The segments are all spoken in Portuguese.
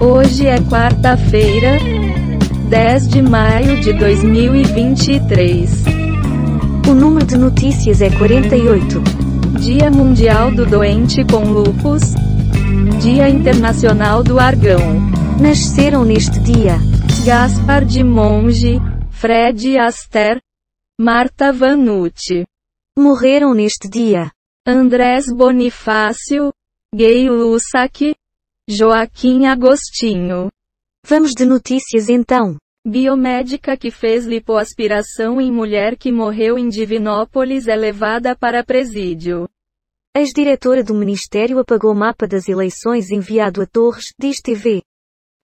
Hoje é quarta-feira, 10 de maio de 2023. O número de notícias é 48. Dia Mundial do Doente com Lupus. Dia Internacional do Argão. Nasceram neste dia Gaspar de Monge, Fred Aster, Marta Vanucci. Morreram neste dia Andrés Bonifácio, Gay Lussac, Joaquim Agostinho. Vamos de notícias então. Biomédica que fez lipoaspiração em mulher que morreu em Divinópolis é levada para presídio. Ex-diretora do Ministério apagou mapa das eleições enviado a Torres, diz TV.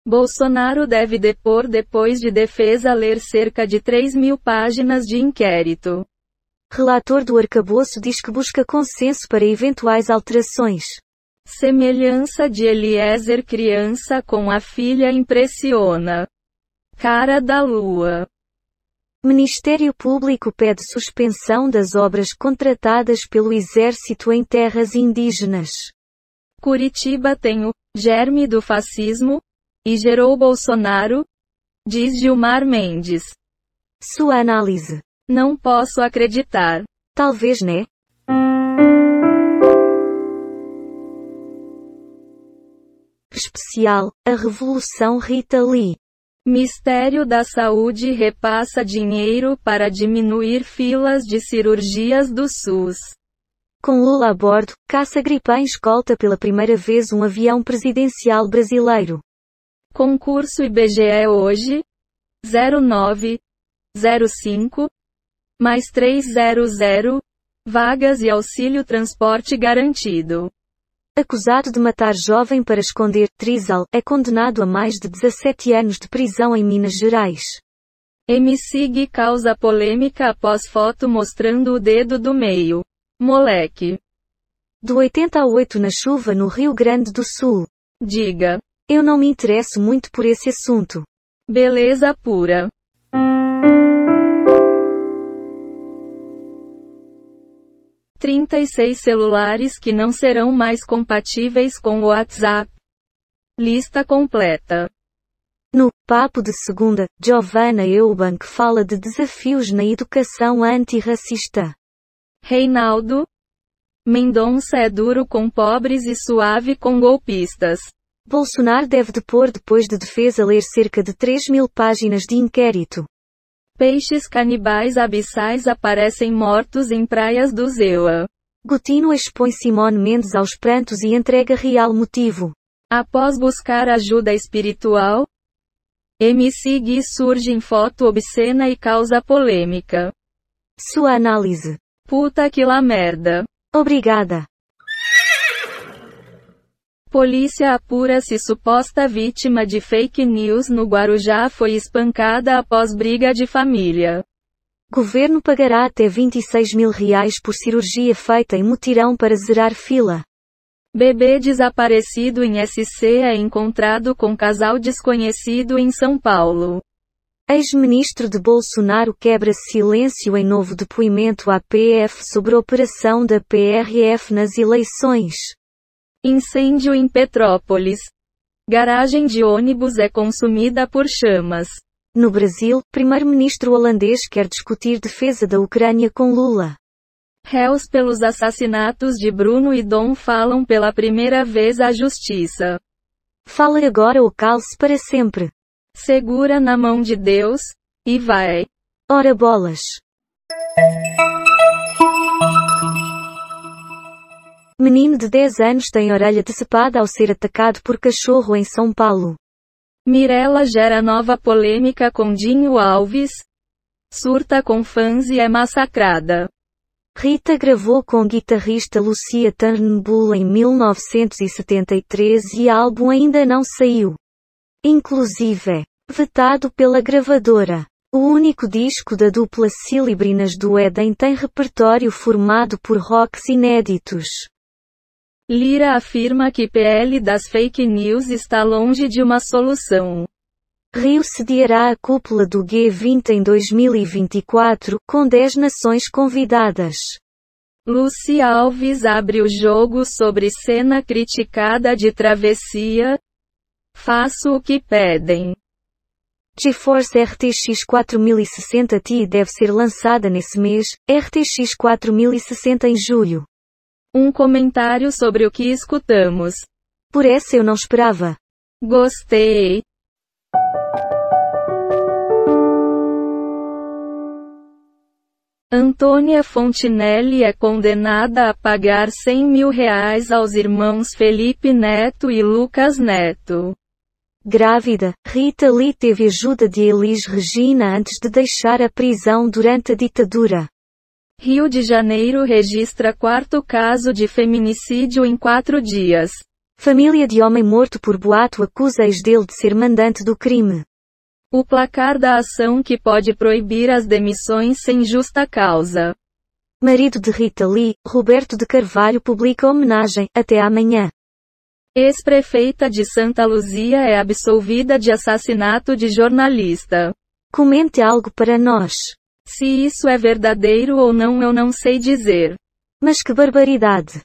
Bolsonaro deve depor depois de defesa ler cerca de 3 mil páginas de inquérito. Relator do arcabouço diz que busca consenso para eventuais alterações. Semelhança de Eliezer criança com a filha impressiona. Cara da lua. Ministério Público pede suspensão das obras contratadas pelo Exército em terras indígenas. Curitiba tem o germe do fascismo e gerou Bolsonaro? Diz Gilmar Mendes. Sua análise. Não posso acreditar. Talvez, né? Especial, a Revolução Rita Lee. Mistério da Saúde repassa dinheiro para diminuir filas de cirurgias do SUS. Com Lula a bordo, caça-gripã escolta pela primeira vez um avião presidencial brasileiro. Concurso IBGE hoje? 09 05 mais 300 vagas e auxílio transporte garantido. Acusado de matar jovem para esconder Trizal, é condenado a mais de 17 anos de prisão em Minas Gerais. MC Gui causa polêmica após foto mostrando o dedo do meio. Moleque. Do 80 a 8 na chuva no Rio Grande do Sul. Diga. Eu não me interesso muito por esse assunto. Beleza pura. Trinta e seis celulares que não serão mais compatíveis com o WhatsApp. Lista completa. No Papo de Segunda, Giovanna Eubank fala de desafios na educação antirracista. Reinaldo. Mendonça é duro com pobres e suave com golpistas. Bolsonaro deve depor depois de defesa ler cerca de 3 mil páginas de inquérito. Peixes canibais abissais aparecem mortos em praias do Zewa. Gutino expõe Simone Mendes aos prantos e entrega real motivo. Após buscar ajuda espiritual, MC Gui surge em foto obscena e causa polêmica. Sua análise. Puta que lá merda. Obrigada. Polícia apura se suposta vítima de fake news no Guarujá foi espancada após briga de família. Governo pagará até 26 mil reais por cirurgia feita em mutirão para zerar fila. Bebê desaparecido em SC é encontrado com casal desconhecido em São Paulo. Ex-ministro de Bolsonaro quebra silêncio em novo depoimento à PF sobre a operação da PRF nas eleições. Incêndio em Petrópolis. Garagem de ônibus é consumida por chamas. No Brasil, primeiro-ministro holandês quer discutir defesa da Ucrânia com Lula. Réus pelos assassinatos de Bruno e Dom falam pela primeira vez à justiça. Fala agora ou calce para sempre. Segura na mão de Deus, e vai. Ora bolas. Menino de 10 anos tem orelha decepada ao ser atacado por cachorro em São Paulo. Mirella gera nova polêmica com Dinho Alves. Surta com fãs e é massacrada. Rita gravou com guitarrista Lucia Turnbull em 1973 e álbum ainda não saiu. Inclusive, vetado pela gravadora. O único disco da dupla Cilibrinas do Éden tem repertório formado por rocks inéditos. Lira afirma que PL das fake news está longe de uma solução. Rio sediará a cúpula do G20 em 2024, com 10 nações convidadas. Lucy Alves abre o jogo sobre cena criticada de travessia. Faço o que pedem. GeForce RTX 4060 Ti deve ser lançada nesse mês, RTX 4060 em julho. Um comentário sobre o que escutamos. Por essa eu não esperava. Gostei. Antônia Fontinelli é condenada a pagar 100 mil reais aos irmãos Felipe Neto e Lucas Neto. Grávida, Rita Lee teve ajuda de Elis Regina antes de deixar a prisão durante a ditadura. Rio de Janeiro registra quarto caso de feminicídio em quatro dias. Família de homem morto por boato acusa ex dele de ser mandante do crime. O placar da ação que pode proibir as demissões sem justa causa. Marido de Rita Lee, Roberto de Carvalho publica homenagem, até amanhã. Ex-prefeita de Santa Luzia é absolvida de assassinato de jornalista. Comente algo para nós. Se isso é verdadeiro ou não eu não sei dizer. Mas que barbaridade.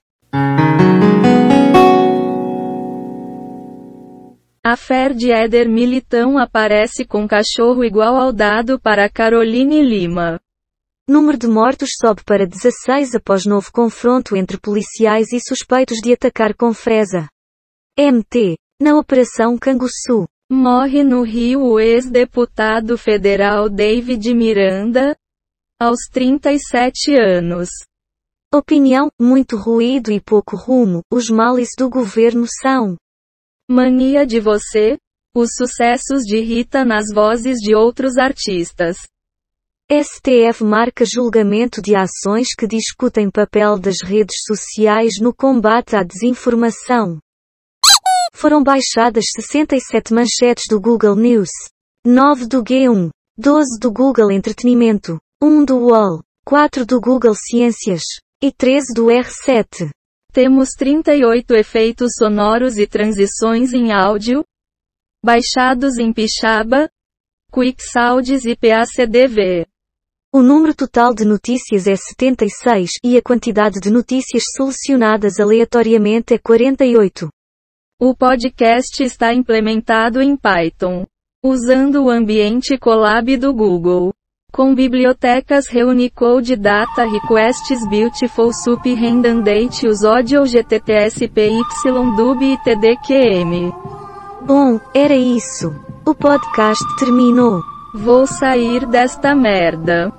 A fé de Éder Militão aparece com cachorro igual ao dado para Caroline Lima. Número de mortos sobe para 16 após novo confronto entre policiais e suspeitos de atacar com fresa. MT. Na Operação Canguçu. Morre no Rio o ex-deputado federal David Miranda, aos 37 anos. Opinião, muito ruído e pouco rumo, os males do governo são. Mania de você? Os sucessos de Rita nas vozes de outros artistas. STF marca julgamento de ações que discutem papel das redes sociais no combate à desinformação. Foram baixadas 67 manchetes do Google News, 9 do G1, 12 do Google Entretenimento, 1 do UOL, 4 do Google Ciências e 13 do R7. Temos 38 efeitos sonoros e transições em áudio, baixados em Pixaba, QuickSounds e PACDV. O número total de notícias é 76 e a quantidade de notícias selecionadas aleatoriamente é 48. O podcast está implementado em Python, usando o ambiente Colab do Google. Com bibliotecas Reunicode Data Requests Beautiful Sup Redundant Use Audio GTTS PYDub e TDQM. Bom, era isso. O podcast terminou. Vou sair desta merda.